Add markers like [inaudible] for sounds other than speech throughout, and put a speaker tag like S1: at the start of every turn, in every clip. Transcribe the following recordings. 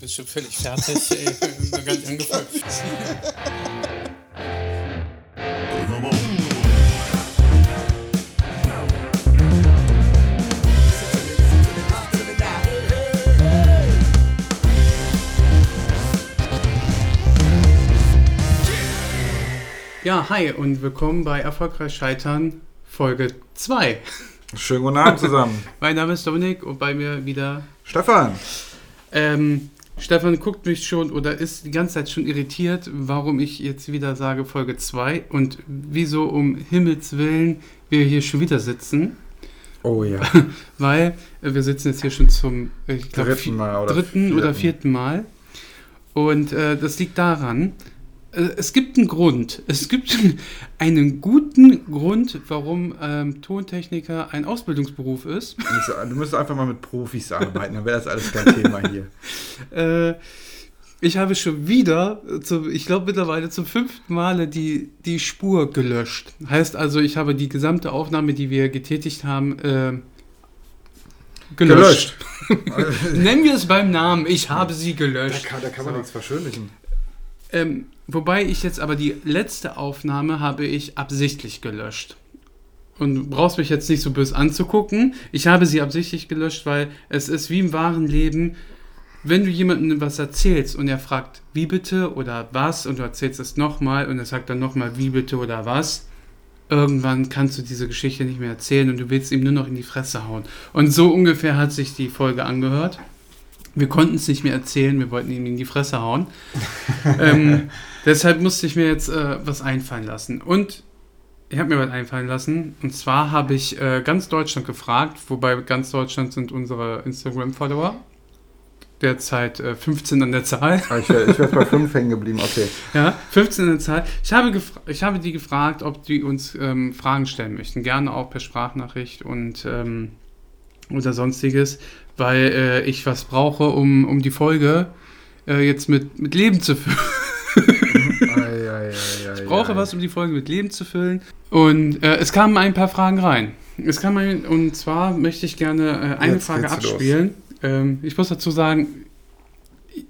S1: Bist du völlig fertig? Ey, noch gar nicht angefangen. Ja, hi und willkommen bei Erfolgreich Scheitern Folge 2.
S2: Schönen guten Abend zusammen.
S1: Mein Name ist Dominik und bei mir wieder
S2: Stefan.
S1: Ähm, Stefan guckt mich schon oder ist die ganze Zeit schon irritiert, warum ich jetzt wieder sage Folge 2 und wieso um Himmels Willen wir hier schon wieder sitzen.
S2: Oh ja. [laughs]
S1: Weil äh, wir sitzen jetzt hier schon zum äh, ich glaub,
S2: Dritten Mal oder
S1: dritten
S2: vierten.
S1: oder vierten Mal. Und äh, das liegt daran, es gibt einen Grund. Es gibt [laughs] einen guten Grund, warum ähm, Tontechniker ein Ausbildungsberuf ist.
S2: So- Du musst einfach mal mit Profis arbeiten, dann wäre das alles kein Thema hier. [laughs]
S1: Äh, ich habe schon wieder, äh, zum, ich glaube mittlerweile zum fünften Male die, die Spur gelöscht. Heißt also, ich habe die gesamte Aufnahme, die wir getätigt haben, äh, gelöscht.
S2: Gelöscht. [laughs]
S1: Nennen wir es beim Namen. Ich habe sie
S2: da,
S1: gelöscht.
S2: kann, da kann man nichts verschönlichen.
S1: Ähm, wobei ich jetzt aber die letzte Aufnahme habe ich absichtlich gelöscht. Und du brauchst mich jetzt nicht so böse anzugucken. Ich habe sie absichtlich gelöscht, weil es ist wie im wahren Leben, wenn du jemandem was erzählst und er fragt, wie bitte oder was, und du erzählst es nochmal und er sagt dann nochmal, wie bitte oder was, irgendwann kannst du diese Geschichte nicht mehr erzählen und du willst ihm nur noch in die Fresse hauen. Und so ungefähr hat sich die Folge angehört. Wir konnten es nicht mehr erzählen, wir wollten ihm in die Fresse hauen. [laughs] ähm, deshalb musste ich mir jetzt äh, was einfallen lassen. Und ich habe mir was einfallen lassen. Und zwar habe ich äh, ganz Deutschland gefragt, wobei ganz Deutschland sind unsere Instagram-Follower. Derzeit äh, 15 an der Zahl.
S2: Ah, Ich wäre wär bei fünf hängen geblieben, okay. [laughs]
S1: Ja, 15 an der Zahl. Ich habe, ich habe die gefragt, ob die uns ähm, Fragen stellen möchten. Gerne auch per Sprachnachricht und ähm, oder sonstiges, weil äh, ich was brauche, um, um die Folge äh, jetzt mit, mit Leben zu füllen.
S2: Ei, ei, ei, ei,
S1: Ich brauche was, um die Folge mit Leben zu füllen. Und äh, es kamen ein paar Fragen rein. Es kam ein, und zwar möchte ich gerne äh, eine
S2: Jetzt
S1: Frage abspielen. Ähm, ich muss dazu sagen,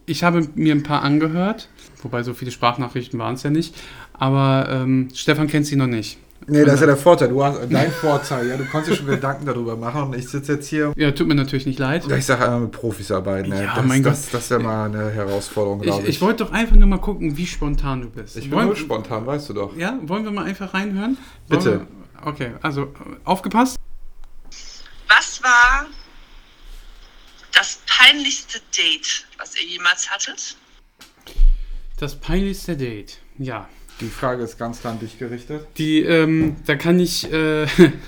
S1: ich habe mir ein paar angehört, wobei so viele Sprachnachrichten waren es ja nicht. Aber ähm, Stefan kennt sie noch nicht.
S2: Nee, das ist ja der Vorteil. Du hast dein Vorteil, ja. Du konntest dir schon Gedanken darüber machen und ich sitze jetzt hier.
S1: Ja, tut mir natürlich nicht leid.
S2: Ja, ich sage einmal mit Profis arbeiten. ey.
S1: Ja,
S2: das,
S1: mein
S2: das, das wäre mal eine Herausforderung,
S1: Ich,
S2: glaube
S1: ich wollte doch einfach nur mal gucken, wie spontan du bist.
S2: Ich bin
S1: wollen,
S2: nur spontan, weißt du doch.
S1: ja, wollen wir mal einfach reinhören?
S2: Bitte.
S1: Wollen Wir, okay, also äh, aufgepasst.
S3: Was war das peinlichste Date, was ihr jemals hattet?
S1: Das peinlichste Date. Ja,
S2: Die Frage ist ganz klar an dich gerichtet.
S1: Die, ähm, da kann ich, äh,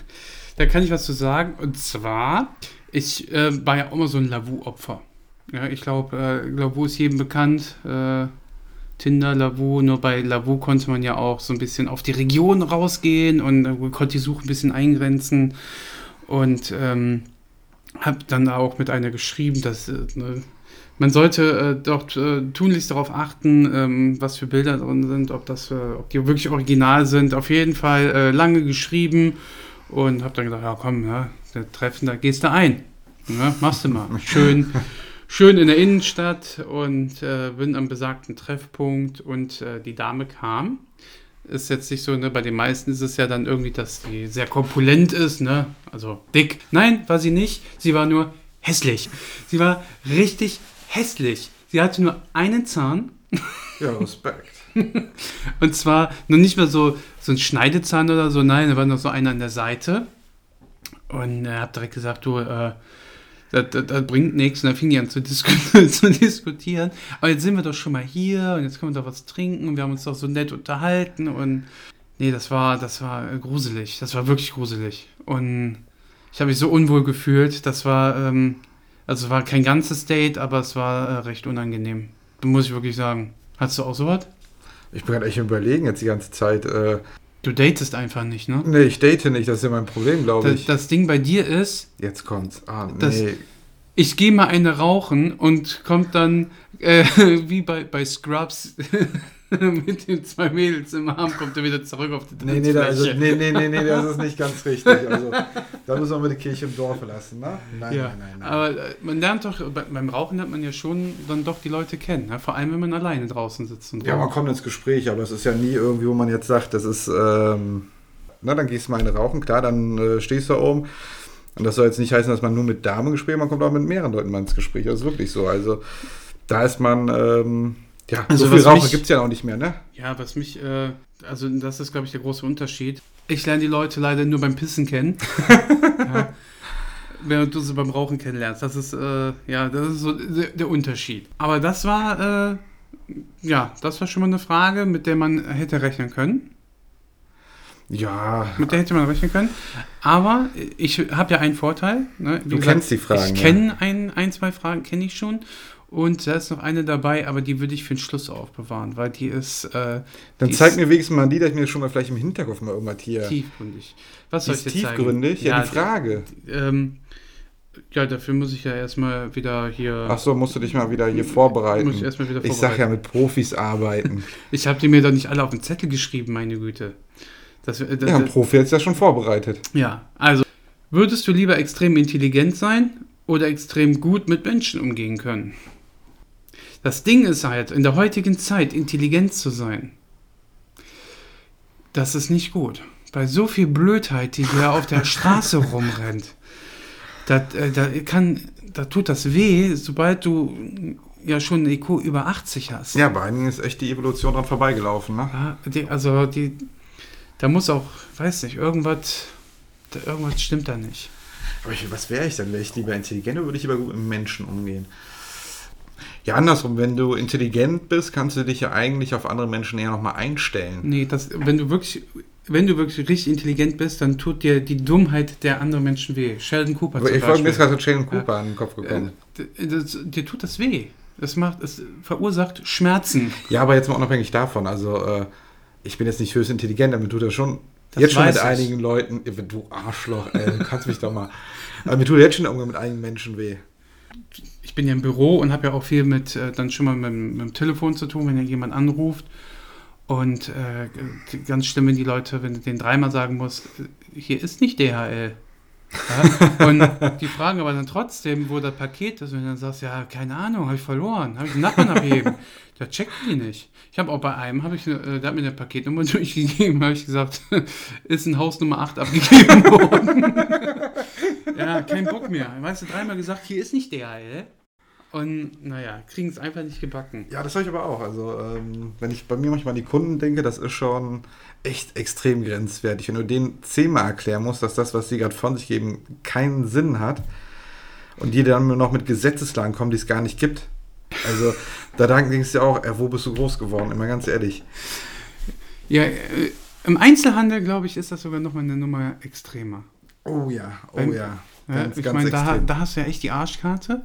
S1: [laughs] da kann ich was zu sagen. Und zwar, ich äh, war ja auch mal so ein Lavu-Opfer. Ja, ich glaube, äh, Lavu ist jedem bekannt. Äh, Tinder, Lavu, nur bei Lavu konnte man ja auch so ein bisschen auf die Region rausgehen und äh, konnte die Suche ein bisschen eingrenzen. Und ähm, habe dann auch mit einer geschrieben, dass äh, ne, man sollte äh, doch äh, tunlichst darauf achten, ähm, was für Bilder drin sind, ob, das, äh, ob die wirklich original sind. Auf jeden Fall äh, lange geschrieben und habe dann gedacht, ja komm, ja, der Treffen, da gehst du ein. Ja, machst du mal. [laughs] Schön, schön in der Innenstadt und äh, bin am besagten Treffpunkt und äh, die Dame kam. Ist jetzt nicht so, ne, bei den meisten ist es ja dann irgendwie, dass die sehr korpulent ist, ne, also dick. Nein, war sie nicht. Sie war nur hässlich. Sie war richtig hässlich. Sie hatte nur einen Zahn
S2: Ja, Respekt. [laughs]
S1: und zwar noch nicht mal so, so ein Schneidezahn oder so, nein, da war noch so einer an der Seite. Und er hat direkt gesagt, du, äh, das, das, das bringt nichts. Und dann fing die an zu, [laughs] zu diskutieren. Aber jetzt sind wir doch schon mal hier und jetzt können wir doch was trinken und wir haben uns doch so nett unterhalten. Und nee, das war, das war äh, gruselig. Das war wirklich gruselig. Und ich habe mich so unwohl gefühlt. Das war, ähm, also es war kein ganzes Date, aber es war äh, recht unangenehm. Muss ich wirklich sagen. Hast du auch sowas?
S2: Ich bin gerade echt überlegen jetzt die ganze Zeit. Äh,
S1: Du datest einfach nicht, ne?
S2: nee, ich date nicht, das ist ja mein Problem, glaube ich.
S1: das Ding bei dir ist,
S2: Jetzt kommt's. Ah, nee.
S1: ich gehe mal eine rauchen und kommt dann, äh, [laughs] wie bei, bei Scrubs, [laughs] [laughs] mit den zwei Mädels im Arm kommt er wieder zurück auf die
S2: Nee, nee, da, also,
S1: Tanzfläche.
S2: nee, nee, nee, nee, das ist nicht ganz richtig. Also, [laughs] da müssen wir die Kirche im Dorf lassen, ne? Nein,
S1: ja,
S2: nein, nein, nein.
S1: aber äh, man lernt doch, bei- beim Rauchen lernt man ja schon dann doch die Leute kennen, ne? vor allem wenn man alleine draußen sitzt und
S2: Ja, man kommt ins Gespräch, aber es ist ja nie irgendwie, wo man jetzt sagt, das ist, ähm, na, dann gehst du mal eine rauchen, klar, dann äh, stehst du da oben. Und das soll jetzt nicht heißen, dass man nur mit Damen Gespräch, man kommt auch mit mehreren Leuten mal ins Gespräch. Das ist wirklich so. Also da ist man, ähm, ja,
S1: Also
S2: so viel Raucher gibt es ja auch nicht mehr, ne?
S1: Ja, was mich, äh, also das ist, glaube ich, der große Unterschied. Ich lerne die Leute leider nur beim Pissen kennen. [laughs] ja. Während du sie beim Rauchen kennenlernst. Das ist, äh, ja, das ist so der, der Unterschied. Aber das war, äh, ja, das war schon mal eine Frage, mit der man hätte rechnen können.
S2: Ja,
S1: Mit der hätte man rechnen können. Aber ich habe ja einen Vorteil. Ne?
S2: Du kennst die Fragen,
S1: Ich
S2: ja.
S1: kenne ein, ein, zwei Fragen, kenne ich schon. Und da ist noch eine dabei, aber die würde ich für den Schluss aufbewahren, weil die ist äh,
S2: dann
S1: die
S2: zeig
S1: ist
S2: mir wenigstens mal die, dass ich mir schon mal vielleicht im Hinterkopf mal irgendwas hier.
S1: tiefgründig. Was soll ich dir zeigen?
S2: tiefgründig? Ja, die Frage.
S1: Ähm, ja, dafür muss ich ja erstmal wieder hier.
S2: Ach so, musst du dich mal wieder hier vorbereiten.
S1: Muss ich erstmal wieder
S2: Ich sag ja,
S1: vorbereiten.
S2: mit Profis arbeiten. [laughs]
S1: Ich habe die mir doch nicht alle auf den Zettel geschrieben, meine Güte. Das, äh, das,
S2: ja, ein Profi hat es ja schon vorbereitet.
S1: Ja, also würdest du lieber extrem intelligent sein oder extrem gut mit Menschen umgehen können? Das Ding ist halt, in der heutigen Zeit intelligent zu sein, das ist nicht gut. Bei so viel Blödheit, die hier auf der Straße [laughs] rumrennt, da, äh, da, kann, da tut das weh, sobald du ja schon eine IQ über 80 hast.
S2: Ja, bei einigen ist echt die Evolution dran vorbeigelaufen, ne?
S1: Ja, die, also die, da muss auch, weiß nicht, irgendwas, da, irgendwas stimmt da nicht.
S2: Aber ich, was wäre ich denn? Wäre ich lieber intelligent oder würde ich lieber gut mit Menschen umgehen? Ja, andersrum, wenn du intelligent bist, kannst du dich ja eigentlich auf andere Menschen eher nochmal einstellen.
S1: Nee, das, wenn du wirklich, wenn du wirklich richtig intelligent bist, dann tut dir die Dummheit der anderen Menschen weh. Sheldon Cooper
S2: Aber
S1: zum
S2: ich folge mir gerade Sheldon Cooper an den Kopf gekommen.
S1: Äh, das, dir tut das weh. Es macht, es verursacht Schmerzen.
S2: Ja, aber jetzt mal unabhängig davon, also äh, ich bin jetzt nicht höchst intelligent, aber mir tut das schon
S1: Das
S2: jetzt schon mit
S1: ich.
S2: einigen Leuten, Ja, du Arschloch, ey, du kannst mich doch mal. [laughs] Aber mir tut jetzt schon irgendwann mit einigen Menschen weh.
S1: Ich bin ja im Büro und habe ja auch viel mit, äh, dann schon mal mit, dem- mit dem Telefon zu tun, wenn ja jemand anruft. Und äh, ganz schlimm, wenn die Leute, wenn du denen dreimal sagen musst, hier ist nicht DHL. Ja? [laughs] Und die fragen aber dann trotzdem, wo das Paket ist. Und dann sagst du, ja, keine Ahnung, habe ich verloren, habe ich den Nachbarn abheben. [laughs] Da checken die nicht. Ich habe auch bei einem, habe ich, äh, der hat mir eine Paketnummer [laughs] durchgegeben, habe ich gesagt, ist in Haus Nummer 8 abgegeben worden. ja, kein Bock mehr. Weißt du, dreimal gesagt, hier ist nicht DHL. Und naja, kriegen es einfach nicht gebacken.
S2: Ja, das habe ich aber auch. Also, ähm, wenn ich bei mir manchmal an die Kunden denke, das ist schon echt extrem grenzwertig. Wenn du denen zehnmal erklären musst, dass das, was sie gerade von sich geben, keinen Sinn hat und die dann nur noch mit Gesetzeslagen kommen, die es gar nicht gibt. Also, da denkst du ja auch, äh, wo bist du groß geworden? Immer ganz ehrlich.
S1: Ja, äh, im Einzelhandel, glaube ich, ist das sogar noch mal eine Nummer extremer.
S2: Oh ja, oh
S1: Beim-
S2: ja.
S1: Ja,
S2: Ganz,
S1: ich meine, da, da hast du ja echt die Arschkarte.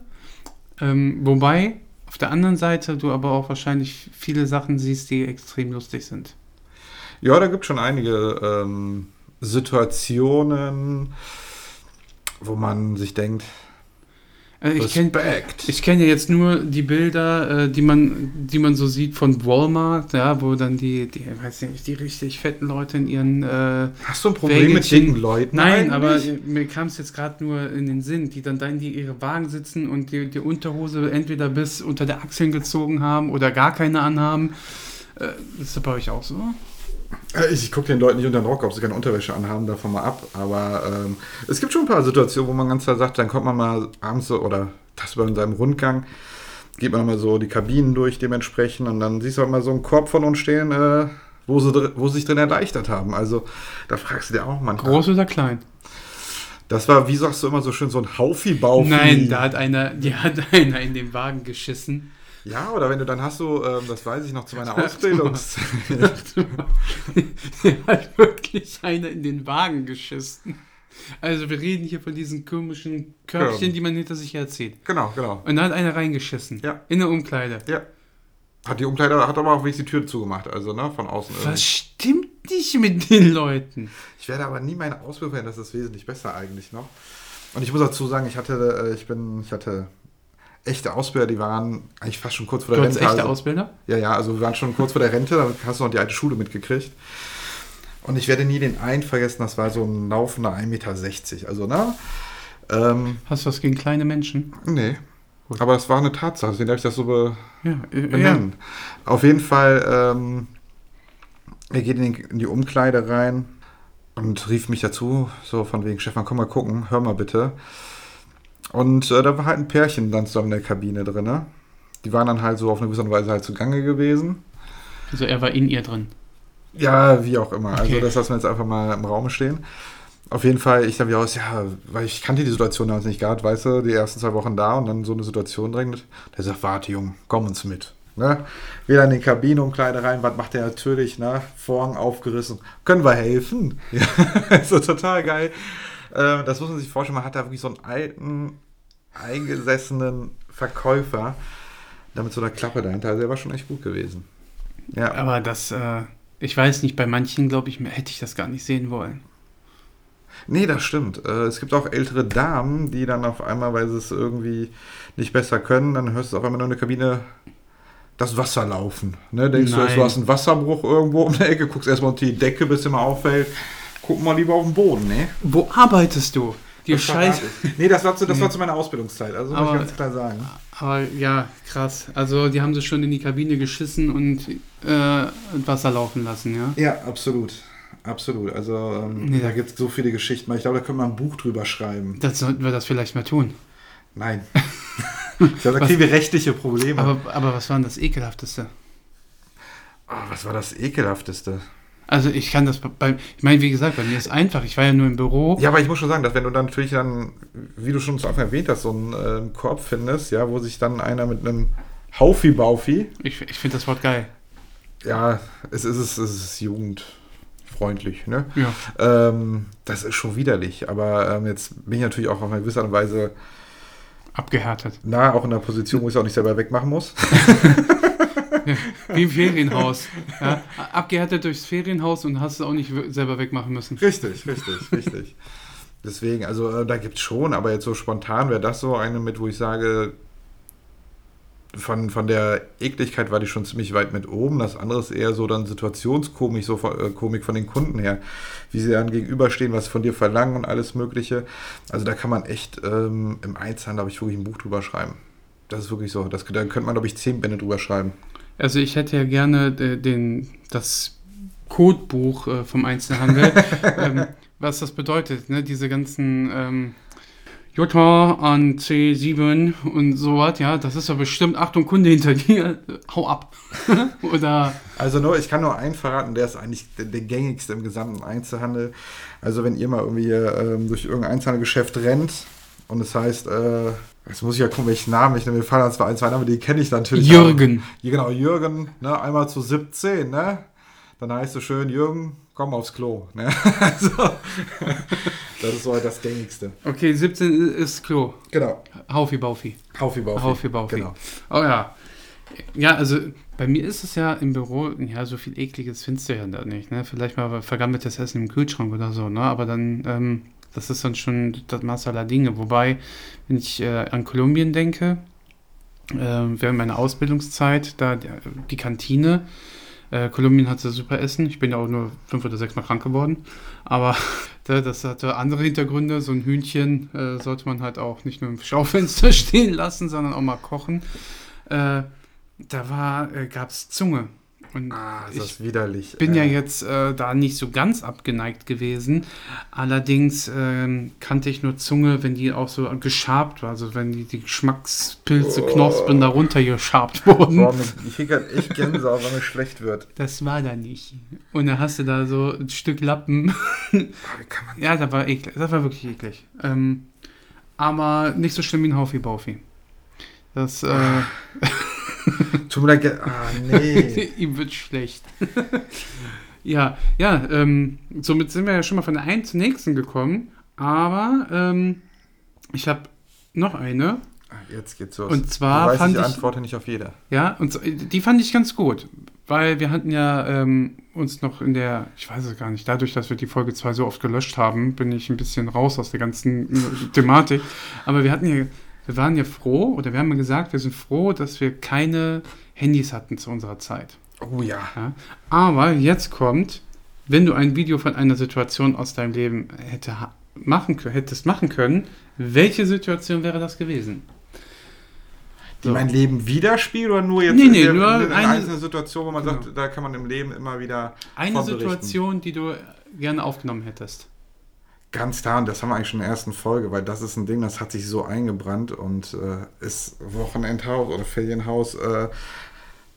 S1: Ähm, wobei, auf der anderen Seite, du aber auch wahrscheinlich viele Sachen siehst, die extrem lustig sind.
S2: Ja, da gibt es schon einige ähm, Situationen, wo man sich denkt,
S1: Äh, ich kenne kenn ja jetzt nur die Bilder, äh, die, man, die man so sieht von Walmart, ja, wo dann die, die, weiß nicht, die richtig fetten Leute in ihren äh,
S2: Hast du ein Problem mit
S1: Wägelchen.
S2: dicken Leuten?
S1: Nein,
S2: eigentlich?
S1: aber äh, mir kam es jetzt gerade nur in den Sinn, die dann da in die ihre Wagen sitzen und die, die Unterhose entweder bis unter der Achseln gezogen haben oder gar keine anhaben. Äh, ist das bei euch auch so?
S2: Äh, Ich, gucke den Leuten nicht unter den Rock, ob sie keine Unterwäsche anhaben, davon mal ab. Aber ähm, es gibt schon ein paar Situationen, wo man ganz klar sagt, dann kommt man mal abends so, oder das bei seinem Rundgang, geht man mal so die Kabinen durch dementsprechend und dann siehst du halt mal so einen Korb von uns stehen, äh, wo, sie, wo sie sich drin erleichtert haben. Also da fragst du dir auch manchmal.
S1: Groß oder klein?
S2: Das war, wie sagst du immer so schön, so ein Haufi-Baufi.
S1: Nein, da hat einer, die hat [laughs] einer in den Wagen geschissen.
S2: Ja, oder wenn du dann hast du, ähm, das weiß ich noch zu meiner [laughs] Ausbildungs... [laughs]
S1: Der hat wirklich einer in den Wagen geschissen. Also wir reden hier von diesen komischen Körbchen,
S2: Ja.
S1: die man hinter sich herzieht.
S2: genau, genau.
S1: Und da hat einer reingeschissen.
S2: Ja.
S1: In der Umkleide.
S2: Ja. Hat die Umkleider, hat aber auch wenigstens die Tür zugemacht, also ne, von außen. irgendwie.
S1: Was stimmt nicht mit den Leuten?
S2: Ich werde aber nie meine Ausbildung verändern, das ist wesentlich besser eigentlich noch. Und ich muss dazu sagen, ich hatte, äh, ich bin, ich hatte echte Ausbilder, die waren eigentlich fast schon kurz vor
S1: Du
S2: der
S1: hast
S2: Rente.
S1: echte
S2: also-
S1: Ausbilder?
S2: Ja, ja, also wir waren schon kurz vor der Rente, da hast du noch die alte Schule mitgekriegt. Und ich werde nie den einen vergessen, das war so ein laufender 1,60 Meter. Also, ne? Ähm,
S1: Hast du was gegen kleine Menschen?
S2: nee. Aber es war eine Tatsache, deswegen darf ich das so be
S1: Ja, äh, ja.
S2: benennen. Auf jeden Fall, ähm, er geht in, den, in die Umkleide rein und rief mich dazu, so von wegen, Stefan, komm mal gucken, hör mal bitte. Und äh, da war halt ein Pärchen dann zusammen in der Kabine drin. Ne? Die waren dann halt so auf eine gewisse Weise halt zugange gewesen.
S1: Also er war in ihr drin.
S2: Ja, wie auch immer. Also
S1: Okay.
S2: das lassen wir jetzt einfach mal im Raum stehen. Auf jeden Fall, ich dann wieder aus, ja, weil ich kannte die Situation damals nicht gehabt, weißt du, die ersten zwei Wochen da und dann so eine Situation drängt. Der sagt, warte, Junge, komm uns mit. Ne? Wieder in die Kabine, Umkleide rein, was macht der natürlich, ne? Vorhang aufgerissen. Können wir helfen? Ja, [laughs] so total geil. Äh, das muss man sich vorstellen, man hat da wirklich so einen alten, eingesessenen Verkäufer, da mit so einer Klappe dahinter. Also der war schon echt gut gewesen. Ja.
S1: Aber das, äh, ich weiß nicht, bei manchen, glaube ich, hätte ich das gar nicht sehen wollen.
S2: Nee, das stimmt. Äh, Es gibt auch ältere Damen, die dann auf einmal, weil sie es irgendwie nicht besser können, dann hörst du auf einmal nur in der Kabine das Wasser laufen. Ne? Denkst du,
S1: Nein.
S2: jetzt, du hast einen Wasserbruch irgendwo um der Ecke, guckst erstmal unter die Decke, bis dir mal auffällt. Guck mal lieber auf den Boden, ne?
S1: Wo arbeitest du? Dir
S2: Das verrate
S1: Scheiß.
S2: ich. Nee, das war zu, das
S1: Nee.
S2: war zu meiner Ausbildungszeit, also muss ich
S1: Aber-
S2: ganz klar sagen.
S1: Aber ja, krass. Also die haben sie schon in die Kabine geschissen und äh, Wasser laufen lassen, ja?
S2: Ja, absolut. Absolut. Also ähm,
S1: Nee,
S2: da gibt es so viele Geschichten. Ich glaube, da können wir ein Buch drüber schreiben.
S1: Das sollten wir das vielleicht mal tun.
S2: Nein. [laughs] ich glaube, da kriegen wir rechtliche Probleme.
S1: Aber, aber was war denn das Ekelhafteste?
S2: Oh, was war das Ekelhafteste?
S1: Also ich kann das bei, ich meine, wie gesagt, bei mir ist einfach. Ich war ja nur im Büro.
S2: Ja, aber ich muss schon sagen, dass wenn du dann natürlich dann, wie du schon zu Anfang erwähnt hast, so einen ähm, Korb findest, ja, wo sich dann einer mit einem Haufi-Baufi,
S1: Ich, ich finde das Wort geil.
S2: ja, es ist, es ist jugendfreundlich, ne?
S1: Ja.
S2: Ähm, das ist schon widerlich, aber ähm, jetzt bin ich natürlich auch auf eine gewisse Art und Weise
S1: Abgehärtet.
S2: nah auch in der Position, wo ich es auch nicht selber wegmachen muss. [laughs] [laughs]
S1: Wie im Ferienhaus. Ja? Abgehärtet durchs Ferienhaus und hast es auch nicht selber wegmachen müssen.
S2: Richtig, richtig, richtig. Deswegen, also äh, da gibt es schon, aber jetzt so spontan wäre das so eine mit, wo ich sage, von, von der Ekligkeit war die schon ziemlich weit mit oben. Das andere ist eher so dann Situationskomik, so von, äh, Komik von den Kunden her, wie sie dann gegenüberstehen, was von dir verlangen und alles Mögliche. Also da kann man echt ähm, im Einzelhandel, habe ich wirklich ein Buch drüber schreiben. Das ist wirklich so. Das, da könnte man, glaube ich, zehn Bände drüber schreiben.
S1: Also ich hätte ja gerne äh, den, das Codebuch äh, vom Einzelhandel, [laughs] ähm, was das bedeutet, ne? diese ganzen ähm, J an C7 und sowas, ja, das ist ja bestimmt, Achtung, Kunde hinter dir, [laughs] hau ab. [laughs] Oder,
S2: Also nur, ich kann nur einen verraten, der ist eigentlich der, der gängigste im gesamten Einzelhandel. Also wenn ihr mal irgendwie ähm, durch irgendein Einzelhandelgeschäft rennt und es heißt, äh, jetzt muss ich ja gucken, welchen Namen ich nehme. Mir fallen zwar ein, zwei Namen, die kenne ich natürlich.
S1: Jürgen.
S2: Ja, genau, Jürgen, ne, einmal zu 17, ne? Dann heißt es schön, Jürgen, komm aufs Klo. Ne? [laughs] Also, das ist so das gängigste.
S1: Okay, 17 ist Klo.
S2: Genau.
S1: Haufi Baufi.
S2: Haufi Baufi.
S1: Haufi Baufi.
S2: Genau.
S1: Oh ja. Ja, also bei mir ist es ja im Büro, ja, so viel ekliges findest du ja da nicht, ne? Vielleicht mal vergammeltes Essen im Kühlschrank oder so, ne? Aber dann, ähm, das ist dann schon das Maß aller Dinge. Wobei, wenn ich äh, an Kolumbien denke, äh, während meiner Ausbildungszeit, da die, Kantine, äh, Kolumbien hatte super Essen. Ich bin ja auch nur fünf oder sechs Mal krank geworden. Aber [laughs] da- das hatte andere Hintergründe. So ein Hühnchen äh, sollte man halt auch nicht nur im Schaufenster [laughs] stehen lassen, sondern auch mal kochen. Äh, da äh, gab es Zunge. Und
S2: Ah, ist
S1: ich
S2: das widerlich.
S1: bin ja
S2: Äh,
S1: jetzt äh, da nicht so ganz abgeneigt gewesen. Allerdings ähm, kannte ich nur Zunge, wenn die auch so geschabt war, also wenn die, die Geschmackspilze,
S2: Oh.
S1: Knospen darunter geschabt wurden.
S2: Boah, ich echt Gänsehaut, wenn mir schlecht wird.
S1: Das war da nicht. Und dann hast du da so ein Stück Lappen.
S2: Ah,
S1: ja, das war eklig. Das war wirklich eklig. Ähm, aber nicht so schlimm wie ein Haufi Baufi. Das, äh, [laughs] [laughs]
S2: Tut mir leid, ah, nee. [laughs]
S1: ihm wird schlecht. [laughs] ja, ja, ähm, somit sind wir ja schon mal von der einen zur nächsten gekommen. Aber ähm, ich habe noch eine.
S2: Ah, Jetzt geht's los.
S1: Und zwar
S2: du
S1: fand
S2: ich
S1: ich-
S2: antworte nicht auf jede.
S1: Ja, und so, die fand ich ganz gut. Weil wir hatten ja ähm, uns noch in der, ich weiß es gar nicht, dadurch, dass wir die Folge 2 so oft gelöscht haben, bin ich ein bisschen raus aus der ganzen Thematik. Aber wir hatten ja wir waren ja froh, oder wir haben ja gesagt, wir sind froh, dass wir keine Handys hatten zu unserer Zeit.
S2: Oh ja.
S1: Ja? Aber jetzt kommt, wenn du ein Video von einer Situation aus deinem Leben hätte machen, hättest machen können, welche Situation wäre das gewesen?
S2: Die mein Leben widerspiegelt oder nur jetzt
S1: Nee, nee,
S2: in, der,
S1: nur
S2: in, in
S1: eine-
S2: einzelne Situation, wo man sagt,
S1: Genau.
S2: da kann man im Leben immer wieder
S1: Eine. Situation, die du gerne aufgenommen hättest.
S2: Ganz klar, und das haben wir eigentlich schon in der ersten Folge, weil das ist ein Ding, das hat sich so eingebrannt und äh, ist Wochenendhaus oder Ferienhaus äh,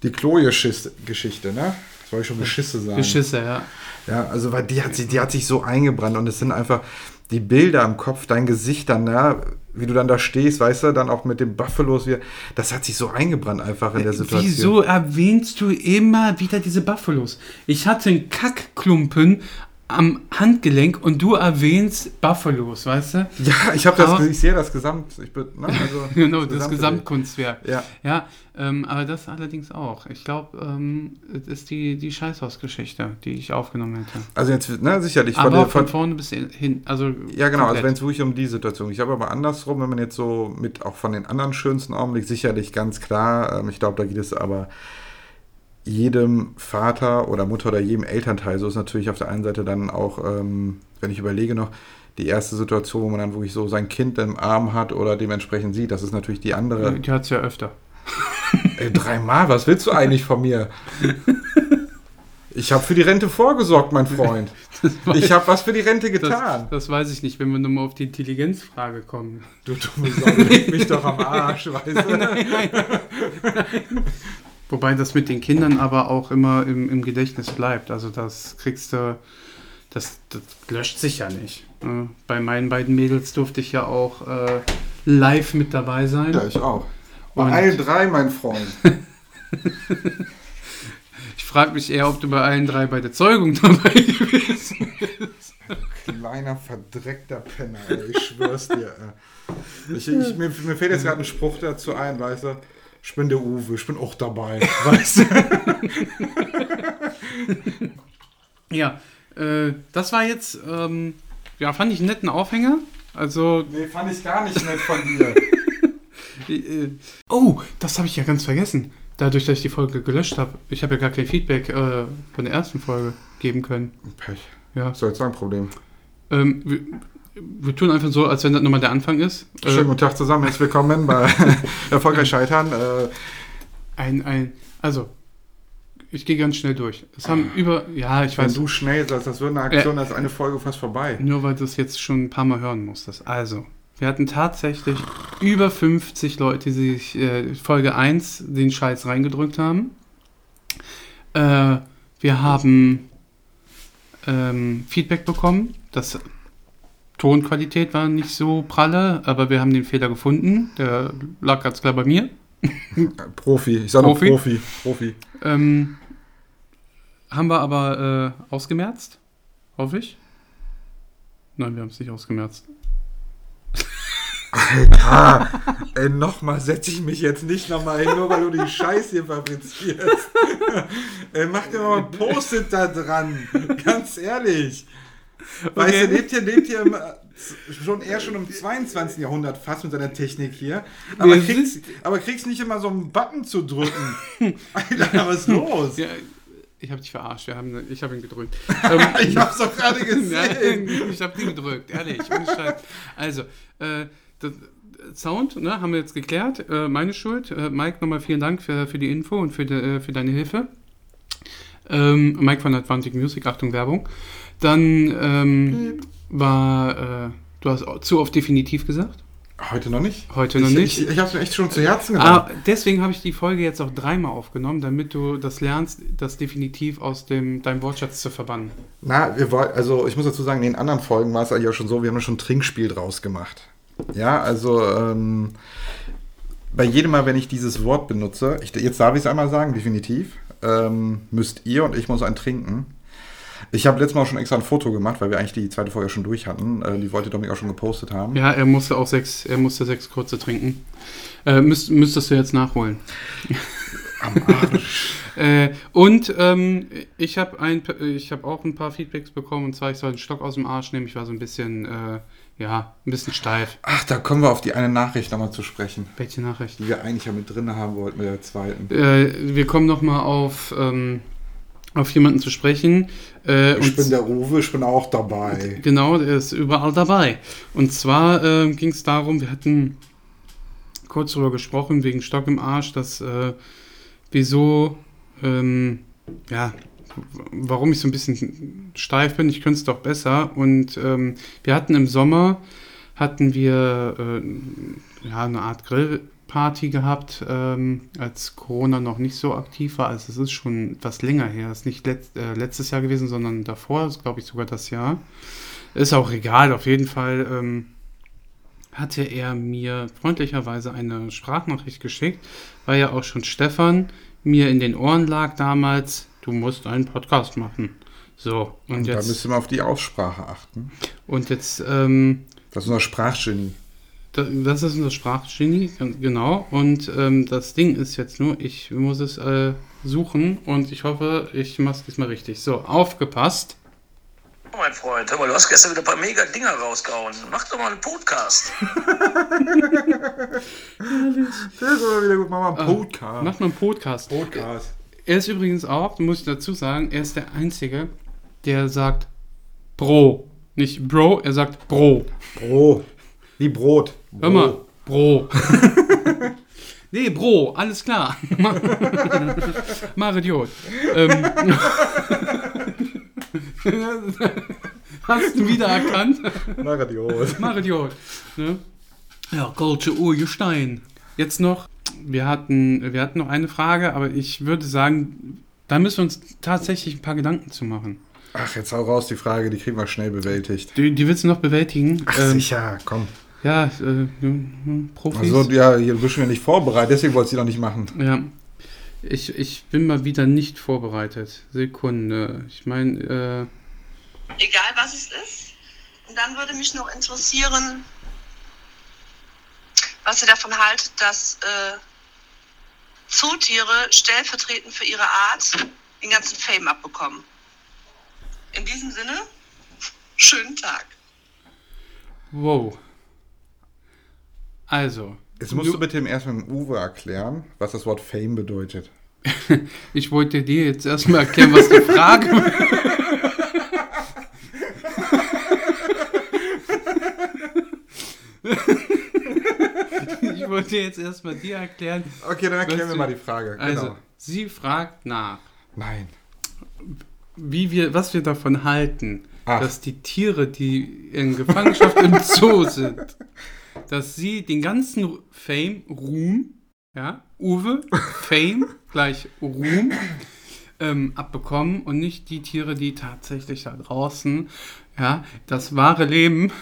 S2: die Chloe-Geschichte, ne? Das wollte ich schon Geschisse sagen.
S1: Geschisse, ja.
S2: Ja, also weil die hat, sich, die hat sich so eingebrannt und es sind einfach die Bilder im Kopf, dein Gesicht dann, ja, wie du dann da stehst, weißt du, dann auch mit dem Buffalos, wie, das hat sich so eingebrannt einfach in der Situation.
S1: Wieso erwähnst du immer wieder diese Buffalos? Ich hatte einen Kackklumpen am Handgelenk und du erwähnst Buffalos, weißt du?
S2: Ja, ich habe das, ich sehe das Gesamt, ich bin, ne, also [laughs]
S1: Genau, das
S2: Gesamte-
S1: Gesamtkunstwerk.
S2: Ja,
S1: Ja, ähm, aber das allerdings auch. Ich glaube, ähm, es ist die, die Scheißhausgeschichte, die ich aufgenommen hätte.
S2: also jetzt, ne, sicherlich. von
S1: aber
S2: der-
S1: von
S2: von,
S1: vorne bis hin, also
S2: ja, genau, also
S1: komplett.
S2: wenn es wirklich um die Situation geht. Ich habe aber andersrum, wenn man jetzt so mit auch von den anderen schönsten Augenblicken, sicherlich ganz klar, ähm, ich glaube, da geht es aber jedem Vater oder Mutter oder jedem Elternteil, so ist natürlich auf der einen Seite dann auch, ähm, wenn ich überlege noch, die erste Situation, wo man dann wirklich so sein Kind im Arm hat oder dementsprechend sieht, das ist natürlich die andere.
S1: die hat es ja öfter.
S2: Ey, dreimal, was willst du eigentlich von mir? Ich habe für die Rente vorgesorgt, mein Freund. Ich habe was für die Rente getan.
S1: Das, das weiß ich nicht, wenn wir nochmal auf die Intelligenzfrage kommen.
S2: Du dumme Sau, leg mich doch am Arsch, weißt du? [laughs]
S1: Wobei das mit den Kindern aber auch immer im, im Gedächtnis bleibt. Also das kriegst du, das, das löscht sich ja nicht. Äh, Bei meinen beiden Mädels durfte ich ja auch äh, live mit dabei sein.
S2: Ja, ich auch. Bei
S1: Und-
S2: allen drei, mein Freund. [laughs]
S1: Ich frage mich eher, ob du bei allen drei bei der Zeugung [laughs] dabei gewesen bist.
S2: Kleiner verdreckter Penner, ey, ich schwör's dir. Ich, ich, mir, mir fällt jetzt gerade ein Spruch dazu ein, weißt du? Ich bin der Uwe, ich bin auch dabei, [laughs] weißt du? [laughs]
S1: Ja, äh, das war jetzt, ähm, ja, fand ich einen netten Aufhänger. Also,
S2: Nee, fand ich gar nicht nett von dir. [laughs]
S1: äh, oh, das habe ich ja ganz vergessen. Dadurch, dass ich die Folge gelöscht habe. Ich habe ja gar kein Feedback äh, von der ersten Folge geben können.
S2: Pech.
S1: Ja.
S2: Soll jetzt sein Problem?
S1: Ähm, wir, tun einfach so, als wenn das nochmal der Anfang ist. Äh,
S2: Schönen guten Tag zusammen, herzlich willkommen bei [laughs] Erfolgreich Scheitern. Äh,
S1: ein, ein, also, ich gehe ganz schnell durch. Es haben über, ja, ich
S2: wenn
S1: weiß,
S2: du schnell sagst, das wird eine Aktion, da ist eine Folge fast vorbei.
S1: nur weil du es jetzt schon ein paar Mal hören musstest. Also, wir hatten tatsächlich über 50 Leute, die sich äh, Folge 1 den Scheiß reingedrückt haben. Äh, wir haben ähm, Feedback bekommen. Das Tonqualität war nicht so pralle, aber wir haben den Fehler gefunden. Der lag ganz klar bei mir. [laughs]
S2: Profi, ich sag nur
S1: Profi?
S2: Profi. Profi.
S1: Ähm, haben wir aber äh, ausgemerzt, hoffe ich. Nein, wir haben es nicht ausgemerzt.
S2: Alter, ey, nochmal setze ich mich jetzt nicht nochmal hin, nur weil du die Scheiße hier fabrizierst. [laughs] ey, mach dir mal ein Post-it da dran. Ganz ehrlich. Weißt
S1: Okay.
S2: du, lebt hier, lebt hier im, äh, schon eher schon im 22. Jahrhundert fast mit seiner Technik hier. Aber
S1: Wir
S2: kriegst, aber kriegst nicht immer so einen Button zu drücken. [laughs] Alter, was ist los?
S1: Ja, ich habe dich verarscht. Wir haben, ich habe ihn gedrückt. [laughs] ähm,
S2: Ich hab's doch gerade [laughs] gesehen.
S1: Nein, ich habe ihn gedrückt, ehrlich. Also, äh, das, Sound, ne, haben wir jetzt geklärt. Äh, meine Schuld. Äh, Mike, nochmal vielen Dank für, für die Info und für, de, äh, für deine Hilfe. Ähm, Mike von Atlantic Music, Achtung Werbung. Dann ähm, war, äh, du hast zu oft definitiv gesagt.
S2: Heute noch nicht?
S1: Heute noch
S2: ich,
S1: nicht.
S2: Ich, ich hab's mir echt schon zu Herzen genommen.
S1: Ah, deswegen habe ich die Folge jetzt auch dreimal aufgenommen, damit du das lernst, das definitiv aus dem, deinem Wortschatz zu verbannen.
S2: Na, wir wollten, also ich muss dazu sagen, in den anderen Folgen war es eigentlich auch schon so, wir haben ja schon ein Trinkspiel draus gemacht. Ja, also ähm, bei jedem Mal, wenn ich dieses Wort benutze, ich, jetzt darf ich es einmal sagen, definitiv, ähm, müsst ihr und ich muss ein trinken. Ich habe letztes Mal auch schon extra ein Foto gemacht, weil wir eigentlich die zweite Folge schon durch hatten. Äh, die wollte Dominik auch schon gepostet haben.
S1: Ja, er musste auch sechs, er musste sechs kurze trinken. Äh, müsst, müsstest du jetzt nachholen. [laughs]
S2: Am Arsch. [laughs]
S1: Äh, und ähm, ich habe habe auch ein paar Feedbacks bekommen und zwar ich soll einen Stock aus dem Arsch nehmen. Ich war so ein bisschen äh, ja, ein bisschen steif.
S2: Ach, da kommen wir auf die eine Nachricht nochmal zu sprechen,
S1: Welche Nachricht?
S2: die wir eigentlich ja mit drin haben wollten mit der zweiten.
S1: Äh, wir kommen nochmal auf, ähm, auf jemanden zu sprechen. Äh,
S2: Ich bin der Uwe, ich bin auch dabei.
S1: Genau, der ist überall dabei. Und zwar äh, ging es darum, wir hatten kurz darüber gesprochen, wegen Stock im Arsch, dass äh, wieso, ähm, ja, warum ich so ein bisschen steif bin, ich könnte es doch besser. Und ähm, wir hatten im Sommer, hatten wir äh, ja, eine Art Grillparty gehabt, ähm, als Corona noch nicht so aktiv war. Also es ist schon etwas länger her. Es ist nicht letzt, äh, letztes Jahr gewesen, sondern davor, ist glaube ich sogar das Jahr. Ist auch egal, auf jeden Fall ähm, hatte er mir freundlicherweise eine Sprachnachricht geschickt, weil ja auch schon Stefan mir in den Ohren lag damals, du musst einen Podcast machen. So, und
S2: Und da
S1: jetzt,
S2: müssen wir auf die Aussprache achten.
S1: und jetzt, ähm,
S2: Das ist unser Sprachgenie.
S1: Da- das ist unser Sprachgenie, genau. Und ähm, das Ding ist jetzt nur, ich muss es äh, suchen und ich hoffe, ich mache es diesmal richtig. So, aufgepasst.
S4: Oh, mein Freund, hör mal, du hast gestern wieder ein paar mega Dinger rausgehauen. Mach doch mal einen Podcast.
S2: Das ist aber wieder gut. Mach mal einen Podcast.
S1: Mach mal einen Podcast.
S2: Podcast.
S1: Er ist übrigens auch, muss ich dazu sagen, er ist der Einzige, der sagt Bro. Nicht Bro, er sagt Bro.
S2: Bro. Wie Brot. Bro.
S1: Hör mal, Bro. [laughs] nee, Bro, alles klar. [laughs] Mach Idiot. Ähm, Hast du wieder erkannt?
S2: Na, Radios.
S1: Mach Idiot. Ne? Ja, Goldsche Urgestein. Jetzt noch, wir hatten, wir hatten noch eine Frage, aber ich würde sagen, da müssen wir uns tatsächlich ein paar Gedanken zu machen.
S2: Ach, jetzt hau raus die Frage, die kriegen wir schnell bewältigt.
S1: Die, die willst du noch bewältigen?
S2: Ach,
S1: Ähm,
S2: sicher, komm.
S1: Ja, äh, Profis.
S2: Also, ja, hier bist du ja nicht vorbereitet, deswegen wolltest du die noch nicht machen.
S1: Ja. Ich, ich bin mal wieder nicht vorbereitet. Sekunde. Ich meine, äh,
S3: Egal was es ist. Und dann würde mich noch interessieren, was ihr davon haltet, dass äh, Zootiere stellvertretend für ihre Art den ganzen Fame abbekommen. In diesem Sinne, schönen Tag.
S1: wow. Also,
S2: Jetzt musst du bitte dem erstmal dem Uwe erklären, was das Wort Fame bedeutet. [laughs]
S1: ich wollte dir jetzt erstmal erklären, was die Frage [laughs] Ich wollte jetzt erstmal dir erklären.
S2: Okay, dann erklären wir
S1: du-
S2: mal die Frage.
S1: Also,
S2: Genau.
S1: sie fragt nach,
S2: Nein.
S1: wie wir, was wir davon halten,
S2: Ach.
S1: dass die Tiere, die in Gefangenschaft im Zoo sind, [laughs] dass sie den ganzen Fame, Ruhm, ja, Uwe, Fame [laughs] gleich Ruhm, ähm, abbekommen und nicht die Tiere, die tatsächlich da draußen, ja, das wahre Leben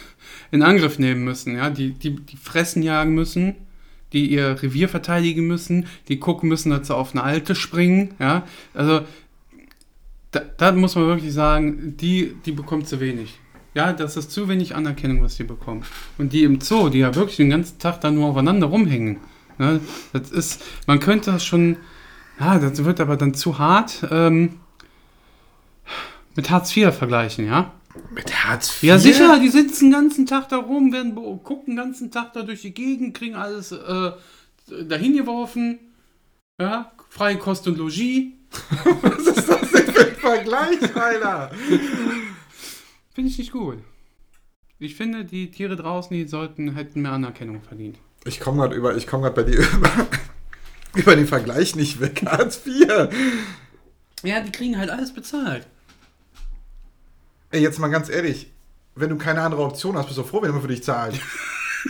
S1: in Angriff nehmen müssen, ja, die, die, die fressen jagen müssen, die ihr Revier verteidigen müssen, die gucken müssen, dass sie auf eine Alte springen, ja, also da, da muss man wirklich sagen, die, die bekommt zu wenig. Ja, das ist zu wenig Anerkennung, was die bekommen. Und die im Zoo, die ja wirklich den ganzen Tag da nur aufeinander rumhängen. Ne, das ist, man könnte das schon, ja, das wird aber dann zu hart ähm, mit Hartz IV vergleichen, ja?
S2: Mit Hartz IV?
S1: Ja, sicher, die sitzen den ganzen Tag da rum, werden gucken den ganzen Tag da durch die Gegend, kriegen alles äh, dahin geworfen. Ja, freie Kost und Logis. [laughs]
S2: Was ist das denn für ein Vergleich, Alter?
S1: Finde ich nicht gut. Ich finde, die Tiere draußen, die sollten, hätten mehr Anerkennung verdient.
S2: Ich komme gerade über, ich komme gerade bei dir [laughs] über, über den Vergleich nicht weg. [laughs] Hartz IV.
S1: Ja, die kriegen halt alles bezahlt.
S2: Ey, jetzt mal ganz ehrlich, wenn du keine andere Option hast, bist du froh, wenn jemand für dich zahlt.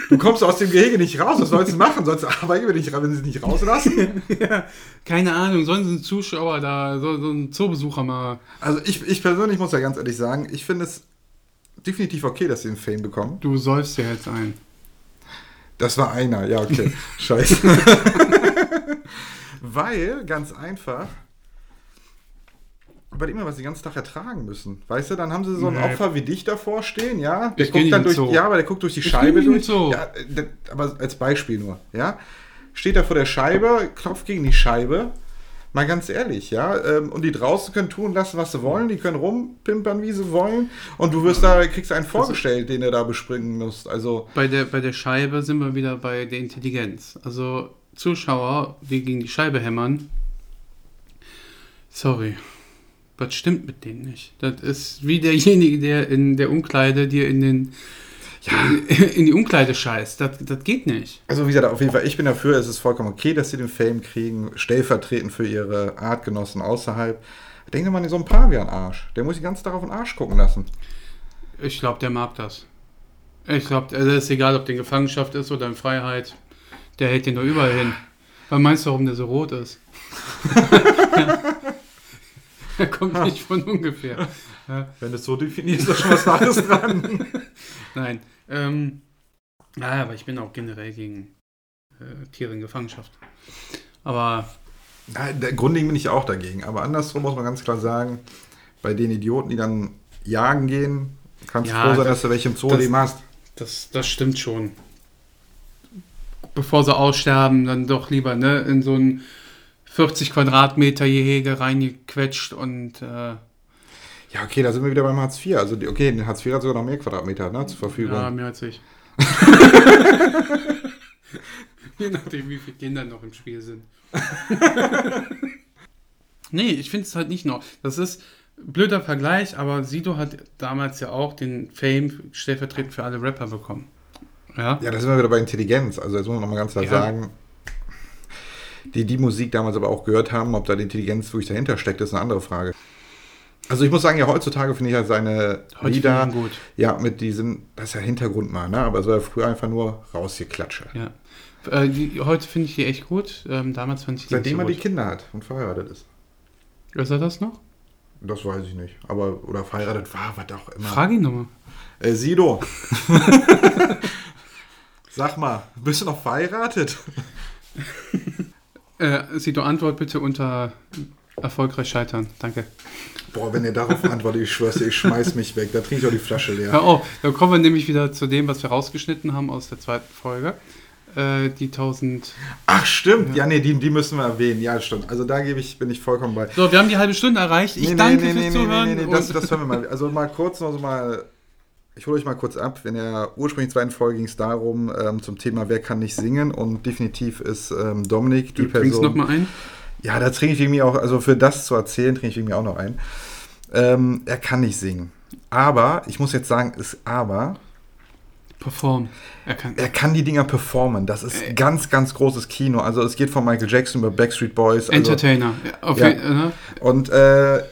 S2: Du kommst aus dem Gehege nicht raus, was sollst du machen? Sollst du arbeiten, wenn, dich, wenn sie dich nicht rauslassen? [laughs]
S1: Keine Ahnung, sollen sie einen Zuschauer da, so, so einen Zoobesucher mal.
S2: Also ich, ich persönlich muss ja ganz ehrlich sagen, ich finde es definitiv okay, dass sie den Fame bekommen.
S1: Du säufst ja jetzt ein.
S2: Das war einer, ja, okay. [laughs] Scheiße. [laughs] Weil, ganz einfach, weil immer was sie den ganzen Tag ertragen müssen. Weißt du, dann haben sie so ein
S1: Nee.
S2: Opfer wie dich davor stehen, ja? Der
S1: Ich
S2: guckt dann durch,
S1: Zoo.
S2: ja, aber der guckt durch die
S1: Ich
S2: Scheibe durch.
S1: Zoo.
S2: Ja, äh, aber als Beispiel nur, ja? Steht da vor der Scheibe, klopft gegen die Scheibe, Mal ganz ehrlich, ja. Ähm, und die draußen können tun lassen, was sie wollen. Die können rumpimpern, wie sie wollen. Und du wirst da, kriegst einen vorgestellt, den du da bespringen musst. Also,
S1: Bei der, bei der Scheibe sind wir wieder bei der Intelligenz. Also Zuschauer, die gegen die Scheibe hämmern. Sorry. Was stimmt mit denen nicht? Das ist wie derjenige, der in der Umkleide dir in den [laughs] in die Umkleide scheißt. Das, das geht nicht.
S2: also wie gesagt, auf jeden Fall, ich bin dafür, es ist vollkommen okay, dass sie den Fame kriegen, stellvertretend für ihre Artgenossen außerhalb. Denk mal an so einen Pavian-Arsch. Der muss die ganze Tag auf den Arsch gucken lassen.
S1: Ich glaube, der mag das. Ich glaube, also ist egal, ob der in Gefangenschaft ist oder in Freiheit. Der hält den doch überall hin. Was meinst du, warum der so rot ist? [laughs] er kommt nicht von ungefähr. Ja.
S2: Wenn du es so definierst, ist da schon was Wahres dran. [laughs]
S1: Nein. Ähm, ja, aber ich bin auch generell gegen äh, Tiere in Gefangenschaft. Aber
S2: der grundlegend bin ich auch dagegen. Aber andersrum muss man ganz klar sagen, bei den Idioten, die dann jagen gehen, kannst du
S1: Ja,
S2: froh sein,
S1: das-
S2: dass du welche im Zoo
S1: das-
S2: leben hast.
S1: das, das stimmt schon. Bevor sie aussterben, dann doch lieber ne, in so ein 40 Quadratmeter Gehege reingequetscht und äh,
S2: Ja, okay, da sind wir wieder beim Hartz IV. Also, okay, der Hartz IV hat sogar noch mehr Quadratmeter ne, zur Verfügung.
S1: Ja, mehr als ich. [laughs] Je nachdem, wie viele Kinder noch im Spiel sind. [laughs] nee, ich finde es halt nicht noch. Das ist blöder Vergleich, aber Sido hat damals ja auch den Fame stellvertretend für alle Rapper bekommen. Ja?
S2: Ja, da sind wir wieder bei Intelligenz. Also, jetzt muss man nochmal ganz klar
S1: Ja.
S2: sagen, die die Musik damals aber auch gehört haben, ob da die Intelligenz wirklich dahinter steckt, ist eine andere Frage. Also, ich muss sagen, ja, heutzutage finde ich ja seine
S1: Heute
S2: Lieder,
S1: gut.
S2: ja, mit diesem, das ist ja Hintergrund mal, ne? Aber es war ja früher einfach nur rausgeklatsche.
S1: Ja. Äh, die, heute finde ich die echt gut. Ähm, damals fand ich die
S2: Seitdem
S1: nicht
S2: er
S1: so
S2: die
S1: gut.
S2: Kinder hat und verheiratet ist.
S1: Ist er das noch?
S2: Das weiß ich nicht. Aber, oder verheiratet war, was auch immer.
S1: Frag ihn nochmal.
S2: Äh, Sido. [laughs] Sag mal, bist du noch verheiratet?
S1: Äh, Sido, Antwort bitte unter erfolgreich scheitern. Danke.
S2: Boah, wenn ihr darauf antwortet, ich schwör's dir, ich schmeiß mich weg. Da trinke ich auch die Flasche leer.
S1: Hör auf, da kommen wir nämlich wieder zu dem, was wir rausgeschnitten haben aus der zweiten Folge. Äh, die 1000.
S2: Ach, stimmt. Ja, nee, die, die müssen wir erwähnen. Ja, stimmt. Also da gebe ich, bin ich vollkommen bei.
S1: So, wir haben die halbe Stunde erreicht. Ich
S2: Nee,
S1: danke
S2: nee,
S1: fürs
S2: nee,
S1: Zuhören.
S2: Nee, nee, nee, das, das hören wir mal. Also mal kurz noch so mal. Ich hole euch mal kurz ab. In der ursprünglichen zweiten Folge ging es darum, ähm, zum Thema Wer kann nicht singen? Und definitiv ist ähm, Dominik die
S1: du
S2: Person.
S1: noch mal ein.
S2: Ja, da trinke ich mir auch, also für das zu erzählen, trinke ich mir auch noch ein. Ähm, er kann nicht singen. Aber, ich muss jetzt sagen, ist aber,
S1: Perform. Er kann.
S2: er kann die Dinger performen. Das ist
S1: Äh.
S2: ganz, ganz großes Kino. Also es geht von Michael Jackson über Backstreet Boys. Also,
S1: Entertainer. Ja, ne?
S2: und äh,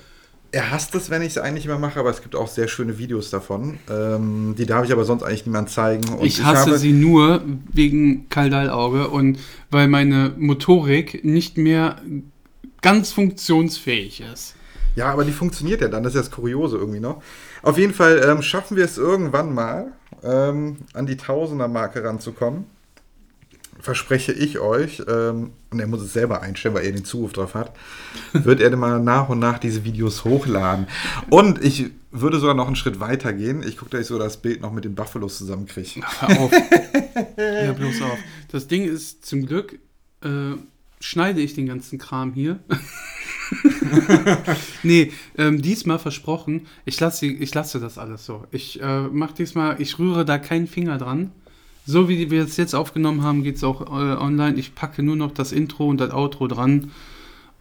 S2: er hasst es, wenn ich es eigentlich immer mache, aber es gibt auch sehr schöne Videos davon. Ähm, die darf ich aber sonst eigentlich niemand zeigen. Und
S1: Ich hasse
S2: habe,
S1: sie nur wegen Kaldallauge und weil meine Motorik nicht mehr ganz funktionsfähig ist.
S2: Ja, aber die funktioniert ja dann. Das ist ja das Kuriose irgendwie noch. Auf jeden Fall ähm, schaffen wir es irgendwann mal, ähm, an die Tausender-Marke ranzukommen. Verspreche ich euch, ähm, und er muss es selber einstellen, weil er den Zugriff drauf hat, wird er dann mal nach und nach diese Videos hochladen. Und ich würde sogar noch einen Schritt weiter gehen. Ich gucke, dass ich so das Bild noch mit den Buffalos zusammenkriege. [laughs]
S1: Hör. Hör bloß auf. Das Ding ist zum Glück, äh, schneide ich den ganzen Kram hier. [laughs] nee, ähm, diesmal versprochen, ich lasse, ich lasse das alles so. Ich äh, mache diesmal, ich rühre da keinen Finger dran. So wie wir es jetzt aufgenommen haben, geht es auch äh, online. Ich packe nur noch das Intro und das Outro dran.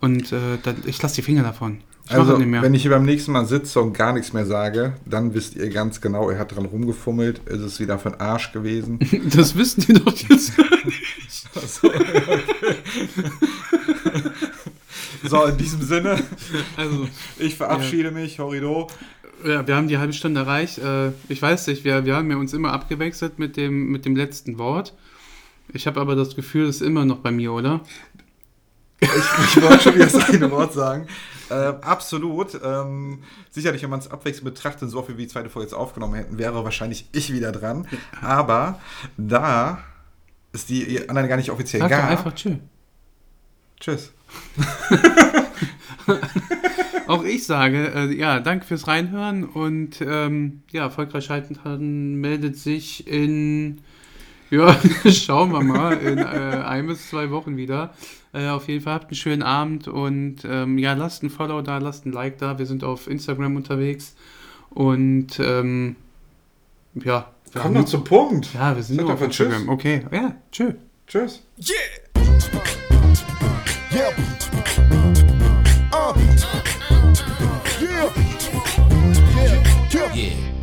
S1: Und äh, dann, ich lasse die Finger davon. Ich
S2: Also,
S1: nicht
S2: wenn ich hier beim nächsten Mal sitze und gar nichts mehr sage, dann wisst ihr ganz genau, er hat dran rumgefummelt, ist es wieder für den Arsch gewesen. [laughs]
S1: das wissen die doch jetzt. [laughs]
S2: So, in diesem Sinne,
S1: also,
S2: ich verabschiede mich, Horido.
S1: Ja, wir haben die halbe Stunde erreicht. Äh, ich weiß nicht, wir, wir haben ja uns immer abgewechselt mit dem, mit dem letzten Wort. Ich habe aber das Gefühl, es ist immer noch bei mir, oder?
S2: Ich, ich wollte schon wieder das eine Wort sagen. Äh, absolut. Ähm, sicherlich, wenn man es abwechselnd betrachtet, so oft wie die zweite Folge jetzt aufgenommen hätten, wäre wahrscheinlich ich wieder dran. Aber da ist die anderen gar nicht offiziell
S1: Sag doch
S2: gab.
S1: einfach tschö.
S2: Tschüss. [laughs]
S1: Auch ich sage, äh, ja, danke fürs Reinhören und ähm, ja, erfolgreich halten meldet sich in Ja, [laughs] schauen wir mal in äh, ein bis zwei Wochen wieder. Äh, auf jeden Fall habt einen schönen Abend und ähm, ja, lasst ein Follow da, lasst ein Like da. Wir sind auf Instagram unterwegs und ähm, ja. wir
S2: Komm noch zum Punkt.
S1: Ja, wir sind nur
S2: doch
S1: auf
S2: mal Tschüss.
S1: Instagram. Okay, ja, tschö.
S2: Tschüss.
S5: Yeah. Yeah. Uh. Yeah.